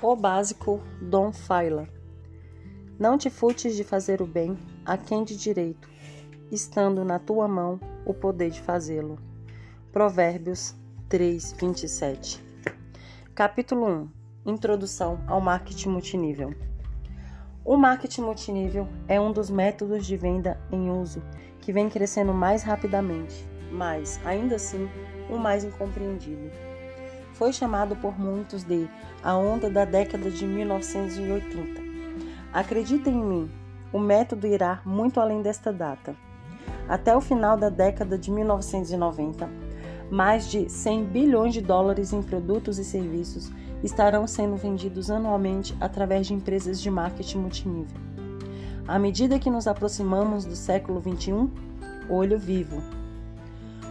O básico Dom Faila. Não te futes de fazer o bem a quem de direito, estando na tua mão o poder de fazê-lo. Provérbios 3, 27. Capítulo 1 Introdução ao marketing multinível. O marketing multinível é um dos métodos de venda em uso que vem crescendo mais rapidamente, mas, ainda assim, o mais incompreendido foi chamado por muitos de a onda da década de 1980. Acreditem em mim, o método irá muito além desta data. Até o final da década de 1990, mais de 100 bilhões de dólares em produtos e serviços estarão sendo vendidos anualmente através de empresas de marketing multinível. À medida que nos aproximamos do século 21, olho vivo,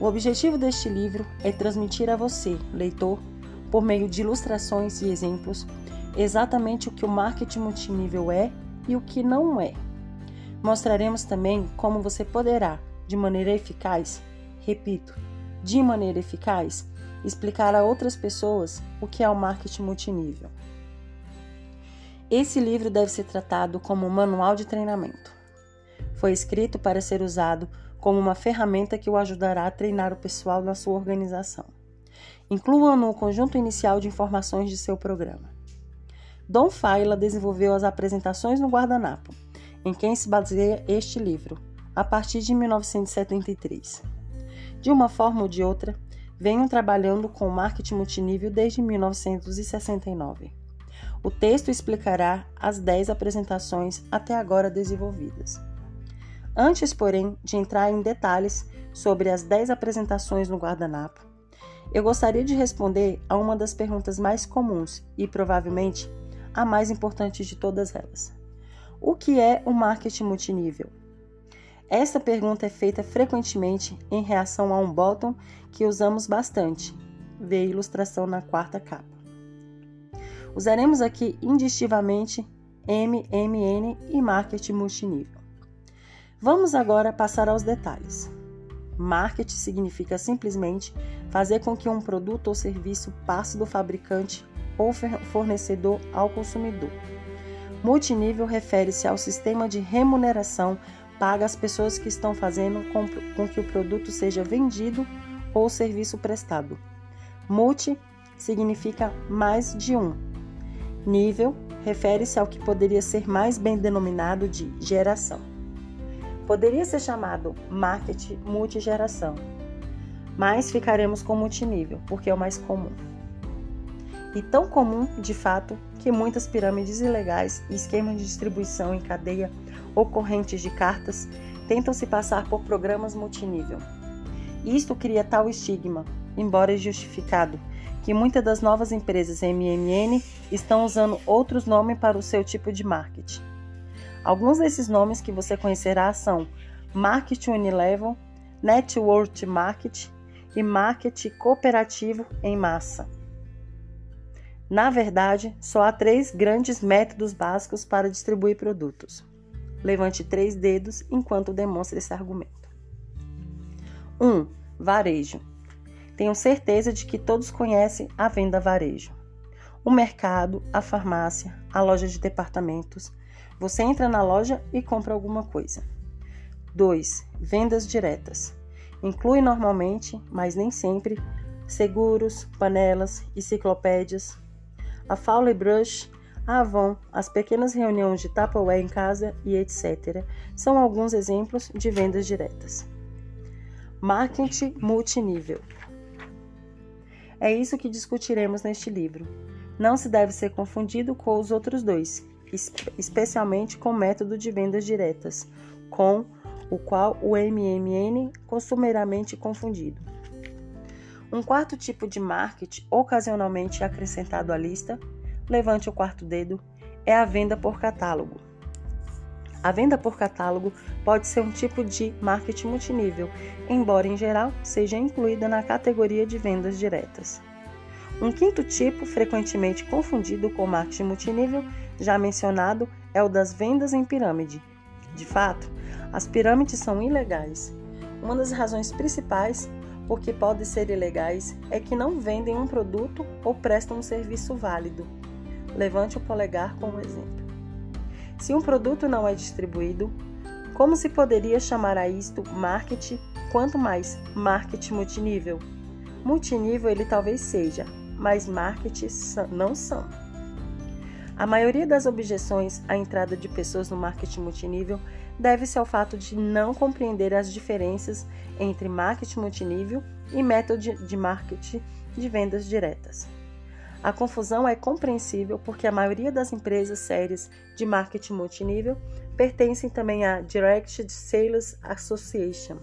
o objetivo deste livro é transmitir a você, leitor, por meio de ilustrações e exemplos, exatamente o que o marketing multinível é e o que não é. Mostraremos também como você poderá, de maneira eficaz, repito, de maneira eficaz, explicar a outras pessoas o que é o marketing multinível. Esse livro deve ser tratado como um manual de treinamento. Foi escrito para ser usado como uma ferramenta que o ajudará a treinar o pessoal na sua organização. Inclua no conjunto inicial de informações de seu programa. Dom Faila desenvolveu as apresentações no guardanapo, em quem se baseia este livro, a partir de 1973. De uma forma ou de outra, venham trabalhando com marketing multinível desde 1969. O texto explicará as 10 apresentações até agora desenvolvidas. Antes, porém, de entrar em detalhes sobre as 10 apresentações no guardanapo, eu gostaria de responder a uma das perguntas mais comuns e provavelmente a mais importante de todas elas. O que é o marketing multinível? Esta pergunta é feita frequentemente em reação a um bottom que usamos bastante. Vê a ilustração na quarta capa. Usaremos aqui indistintivamente MMN e marketing multinível. Vamos agora passar aos detalhes. Marketing significa simplesmente fazer com que um produto ou serviço passe do fabricante ou fornecedor ao consumidor. Multinível refere-se ao sistema de remuneração paga às pessoas que estão fazendo com, com que o produto seja vendido ou serviço prestado. Multi significa mais de um. Nível refere-se ao que poderia ser mais bem denominado de geração. Poderia ser chamado marketing multigeração, mas ficaremos com multinível, porque é o mais comum. E tão comum, de fato, que muitas pirâmides ilegais e esquemas de distribuição em cadeia ou correntes de cartas tentam se passar por programas multinível. Isto cria tal estigma, embora justificado, que muitas das novas empresas MMN estão usando outros nomes para o seu tipo de marketing. Alguns desses nomes que você conhecerá são Marketing Unilevel, Network Market e Marketing Cooperativo em Massa. Na verdade, só há três grandes métodos básicos para distribuir produtos. Levante três dedos enquanto demonstra esse argumento. 1. Um, varejo. Tenho certeza de que todos conhecem a venda varejo. O mercado, a farmácia, a loja de departamentos, você entra na loja e compra alguma coisa. 2. Vendas diretas. Inclui normalmente, mas nem sempre, seguros, panelas, enciclopédias. A Fowler Brush, a Avon, as pequenas reuniões de Tupperware em casa e etc. são alguns exemplos de vendas diretas. Marketing multinível. É isso que discutiremos neste livro. Não se deve ser confundido com os outros dois, especialmente com método de vendas diretas, com o qual o MMN costumeiramente confundido. Um quarto tipo de marketing, ocasionalmente acrescentado à lista, levante o quarto dedo, é a venda por catálogo. A venda por catálogo pode ser um tipo de marketing multinível, embora em geral seja incluída na categoria de vendas diretas. Um quinto tipo, frequentemente confundido com marketing multinível, já mencionado, é o das vendas em pirâmide. De fato, as pirâmides são ilegais. Uma das razões principais por que podem ser ilegais é que não vendem um produto ou prestam um serviço válido. levante o polegar como exemplo. Se um produto não é distribuído, como se poderia chamar a isto marketing, quanto mais marketing multinível? Multinível ele talvez seja, mas marketing não são. A maioria das objeções à entrada de pessoas no marketing multinível deve-se ao fato de não compreender as diferenças entre marketing multinível e método de marketing de vendas diretas. A confusão é compreensível porque a maioria das empresas sérias de marketing multinível pertencem também à Direct Sales Association,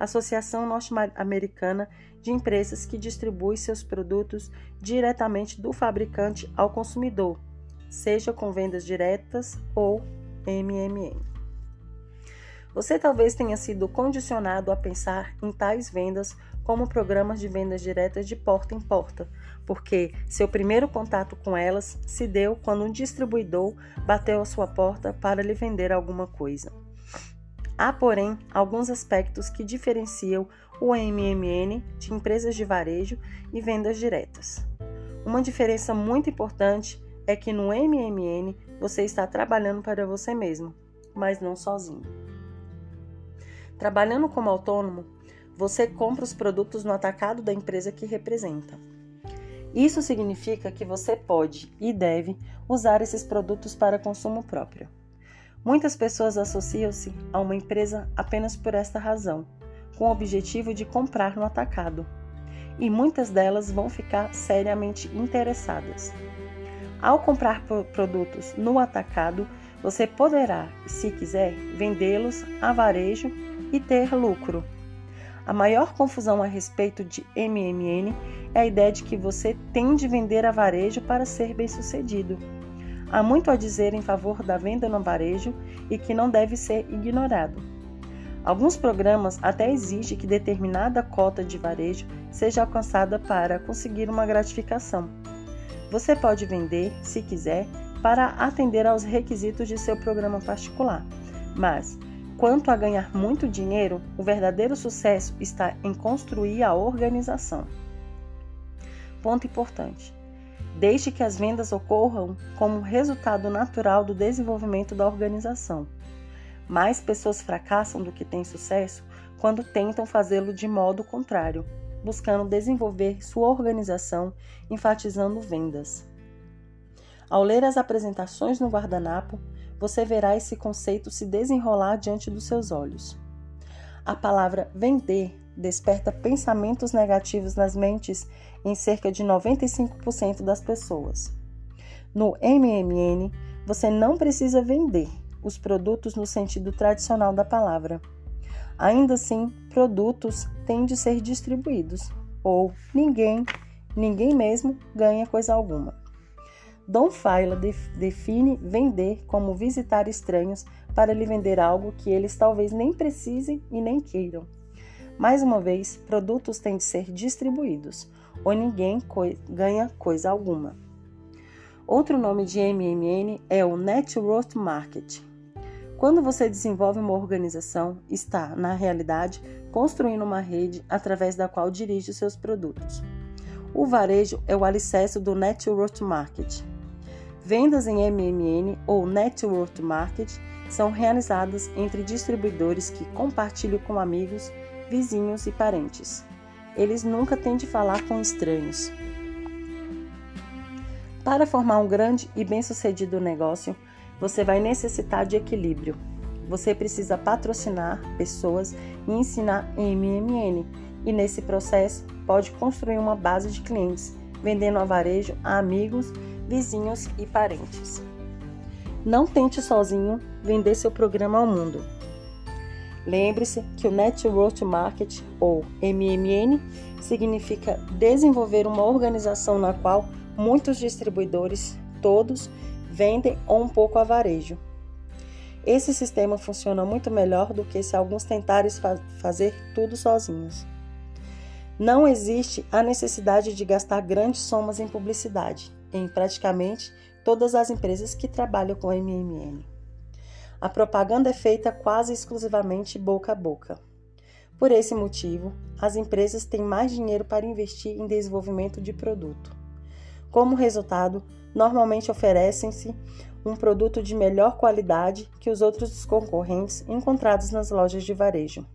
associação norte-americana de empresas que distribui seus produtos diretamente do fabricante ao consumidor, seja com vendas diretas ou MMM. Você talvez tenha sido condicionado a pensar em tais vendas como programas de vendas diretas de porta em porta, porque seu primeiro contato com elas se deu quando um distribuidor bateu à sua porta para lhe vender alguma coisa. Há, porém, alguns aspectos que diferenciam o MMN de empresas de varejo e vendas diretas. Uma diferença muito importante é que no MMN você está trabalhando para você mesmo, mas não sozinho. Trabalhando como autônomo, você compra os produtos no atacado da empresa que representa. Isso significa que você pode e deve usar esses produtos para consumo próprio. Muitas pessoas associam-se a uma empresa apenas por esta razão, com o objetivo de comprar no atacado, e muitas delas vão ficar seriamente interessadas. Ao comprar produtos no atacado, você poderá, se quiser, vendê-los a varejo e ter lucro. A maior confusão a respeito de MMN é a ideia de que você tem de vender a varejo para ser bem-sucedido. Há muito a dizer em favor da venda no varejo e que não deve ser ignorado. Alguns programas até exigem que determinada cota de varejo seja alcançada para conseguir uma gratificação. Você pode vender, se quiser, para atender aos requisitos de seu programa particular, mas quanto a ganhar muito dinheiro, o verdadeiro sucesso está em construir a organização. Ponto importante. Deixe que as vendas ocorram como resultado natural do desenvolvimento da organização. Mais pessoas fracassam do que têm sucesso quando tentam fazê-lo de modo contrário, buscando desenvolver sua organização, enfatizando vendas. Ao ler as apresentações no guardanapo, você verá esse conceito se desenrolar diante dos seus olhos. A palavra vender desperta pensamentos negativos nas mentes em cerca de 95% das pessoas. No MMN, você não precisa vender os produtos no sentido tradicional da palavra. Ainda assim, produtos têm de ser distribuídos, ou ninguém, ninguém mesmo ganha coisa alguma. Dom Faila define vender como visitar estranhos para lhe vender algo que eles talvez nem precisem e nem queiram. Mais uma vez, produtos têm de ser distribuídos, ou ninguém ganha coisa alguma. Outro nome de MMN é o Network Market. Quando você desenvolve uma organização, está, na realidade, construindo uma rede através da qual dirige seus produtos. O varejo é o alicerce do Network Market. Vendas em MMN ou Network Market são realizadas entre distribuidores que compartilham com amigos, vizinhos e parentes. Eles nunca têm de falar com estranhos. Para formar um grande e bem-sucedido negócio, você vai necessitar de equilíbrio. Você precisa patrocinar pessoas e ensinar MMN, e nesse processo pode construir uma base de clientes, vendendo a varejo a amigos, vizinhos e parentes. Não tente sozinho vender seu programa ao mundo. Lembre-se que o Network Market, ou MMN, significa desenvolver uma organização na qual muitos distribuidores, todos, vendem ou um pouco a varejo. Esse sistema funciona muito melhor do que se alguns tentarem fa fazer tudo sozinhos. Não existe a necessidade de gastar grandes somas em publicidade em praticamente todas as empresas que trabalham com MMN. A propaganda é feita quase exclusivamente boca a boca. Por esse motivo, as empresas têm mais dinheiro para investir em desenvolvimento de produto. Como resultado, normalmente oferecem-se um produto de melhor qualidade que os outros concorrentes encontrados nas lojas de varejo.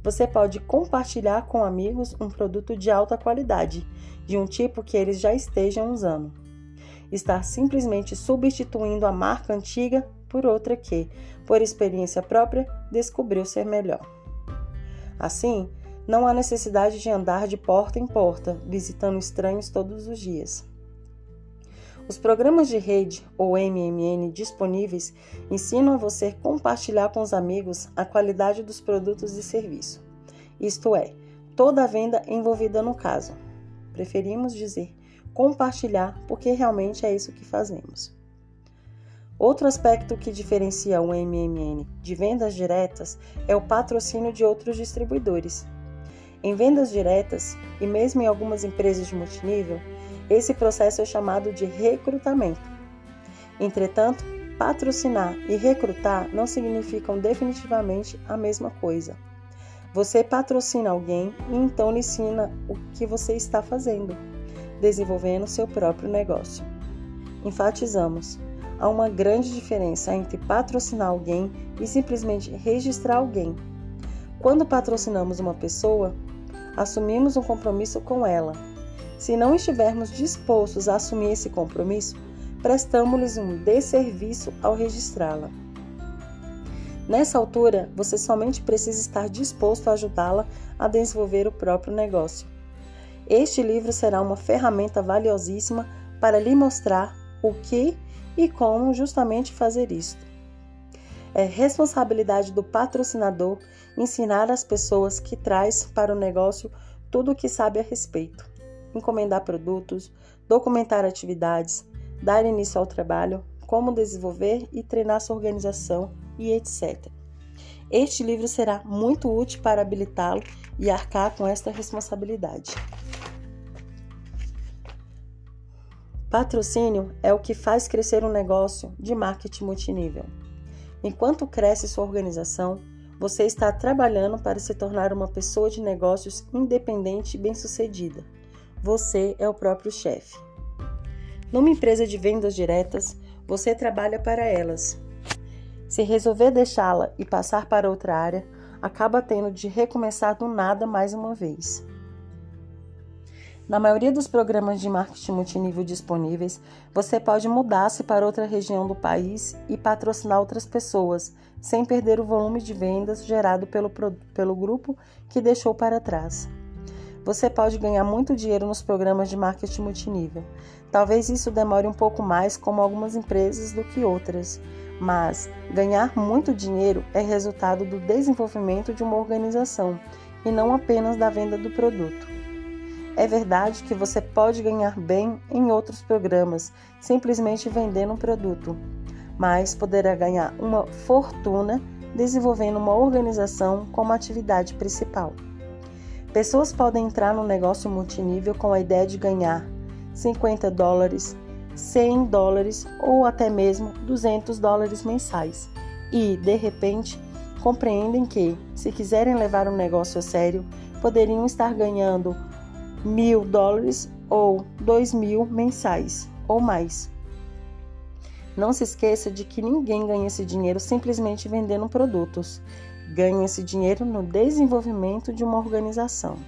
Você pode compartilhar com amigos um produto de alta qualidade, de um tipo que eles já estejam usando. Estar simplesmente substituindo a marca antiga por outra que, por experiência própria, descobriu ser melhor. Assim, não há necessidade de andar de porta em porta, visitando estranhos todos os dias. Os programas de rede ou MMN disponíveis ensinam a você compartilhar com os amigos a qualidade dos produtos e serviço. Isto é, toda a venda envolvida no caso. Preferimos dizer compartilhar porque realmente é isso que fazemos. Outro aspecto que diferencia o MMN de vendas diretas é o patrocínio de outros distribuidores. Em vendas diretas, e mesmo em algumas empresas de multinível, esse processo é chamado de recrutamento. Entretanto, patrocinar e recrutar não significam definitivamente a mesma coisa. Você patrocina alguém e então lhe ensina o que você está fazendo, desenvolvendo seu próprio negócio. Enfatizamos: há uma grande diferença entre patrocinar alguém e simplesmente registrar alguém. Quando patrocinamos uma pessoa, assumimos um compromisso com ela se não estivermos dispostos a assumir esse compromisso, prestamos-lhes um desserviço ao registrá-la. Nessa altura, você somente precisa estar disposto a ajudá-la a desenvolver o próprio negócio. Este livro será uma ferramenta valiosíssima para lhe mostrar o que e como justamente fazer isto. É responsabilidade do patrocinador ensinar as pessoas que traz para o negócio tudo o que sabe a respeito encomendar produtos, documentar atividades, dar início ao trabalho, como desenvolver e treinar sua organização e etc. Este livro será muito útil para habilitá-lo e arcar com esta responsabilidade. Patrocínio é o que faz crescer um negócio de marketing multinível. Enquanto cresce sua organização, você está trabalhando para se tornar uma pessoa de negócios independente e bem-sucedida. Você é o próprio chefe. Numa empresa de vendas diretas, você trabalha para elas. Se resolver deixá-la e passar para outra área, acaba tendo de recomeçar do nada mais uma vez. Na maioria dos programas de marketing multinível disponíveis, você pode mudar-se para outra região do país e patrocinar outras pessoas, sem perder o volume de vendas gerado pelo, pelo grupo que deixou para trás. Você pode ganhar muito dinheiro nos programas de marketing multinível. Talvez isso demore um pouco mais, como algumas empresas, do que outras, mas ganhar muito dinheiro é resultado do desenvolvimento de uma organização e não apenas da venda do produto. É verdade que você pode ganhar bem em outros programas, simplesmente vendendo um produto, mas poderá ganhar uma fortuna desenvolvendo uma organização como atividade principal. Pessoas podem entrar no negócio multinível com a ideia de ganhar 50 dólares, 100 dólares ou até mesmo 200 dólares mensais e, de repente, compreendem que, se quiserem levar um negócio a sério, poderiam estar ganhando mil dólares ou dois mil mensais ou mais. Não se esqueça de que ninguém ganha esse dinheiro simplesmente vendendo produtos. Ganha esse dinheiro no desenvolvimento de uma organização.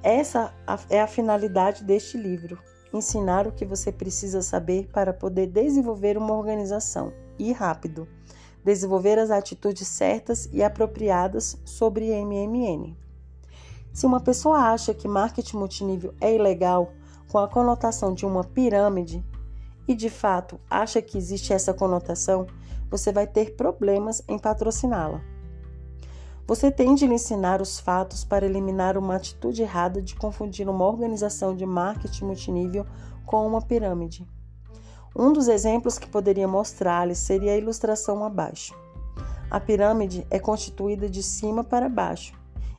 Essa é a finalidade deste livro: ensinar o que você precisa saber para poder desenvolver uma organização e rápido, desenvolver as atitudes certas e apropriadas sobre MMN. Se uma pessoa acha que marketing multinível é ilegal, com a conotação de uma pirâmide, e de fato acha que existe essa conotação, você vai ter problemas em patrociná-la. Você tem de lhe ensinar os fatos para eliminar uma atitude errada de confundir uma organização de marketing multinível com uma pirâmide. Um dos exemplos que poderia mostrar-lhe seria a ilustração abaixo. A pirâmide é constituída de cima para baixo,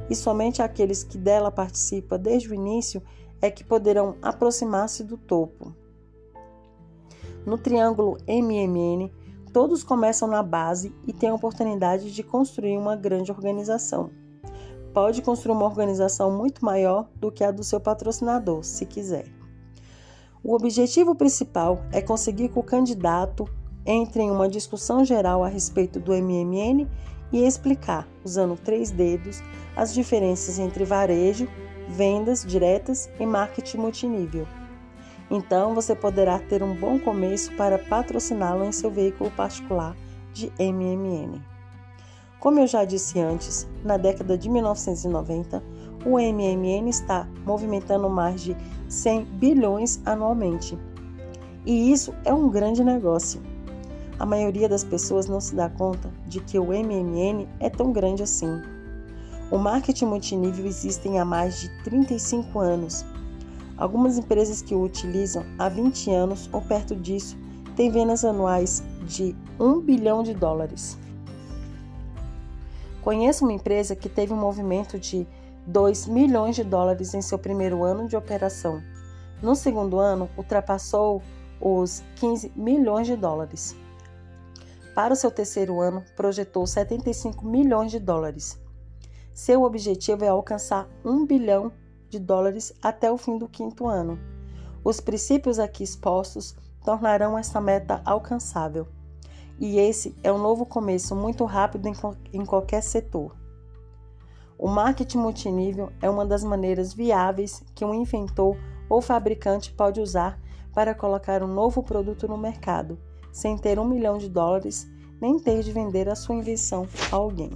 e somente aqueles que dela participam desde o início é que poderão aproximar-se do topo. No triângulo MMN, Todos começam na base e têm a oportunidade de construir uma grande organização. Pode construir uma organização muito maior do que a do seu patrocinador, se quiser. O objetivo principal é conseguir que o candidato entre em uma discussão geral a respeito do MMN e explicar, usando três dedos, as diferenças entre varejo, vendas diretas e marketing multinível. Então, você poderá ter um bom começo para patrociná-lo em seu veículo particular de MMN. Como eu já disse antes, na década de 1990, o MMN está movimentando mais de 100 bilhões anualmente. E isso é um grande negócio. A maioria das pessoas não se dá conta de que o MMN é tão grande assim. O marketing multinível existe há mais de 35 anos. Algumas empresas que o utilizam há 20 anos ou perto disso têm vendas anuais de 1 bilhão de dólares. Conheço uma empresa que teve um movimento de 2 milhões de dólares em seu primeiro ano de operação. No segundo ano, ultrapassou os 15 milhões de dólares. Para o seu terceiro ano, projetou 75 milhões de dólares. Seu objetivo é alcançar 1 bilhão de dólares até o fim do quinto ano. Os princípios aqui expostos tornarão essa meta alcançável. E esse é um novo começo muito rápido em qualquer setor. O marketing multinível é uma das maneiras viáveis que um inventor ou fabricante pode usar para colocar um novo produto no mercado sem ter um milhão de dólares nem ter de vender a sua invenção a alguém.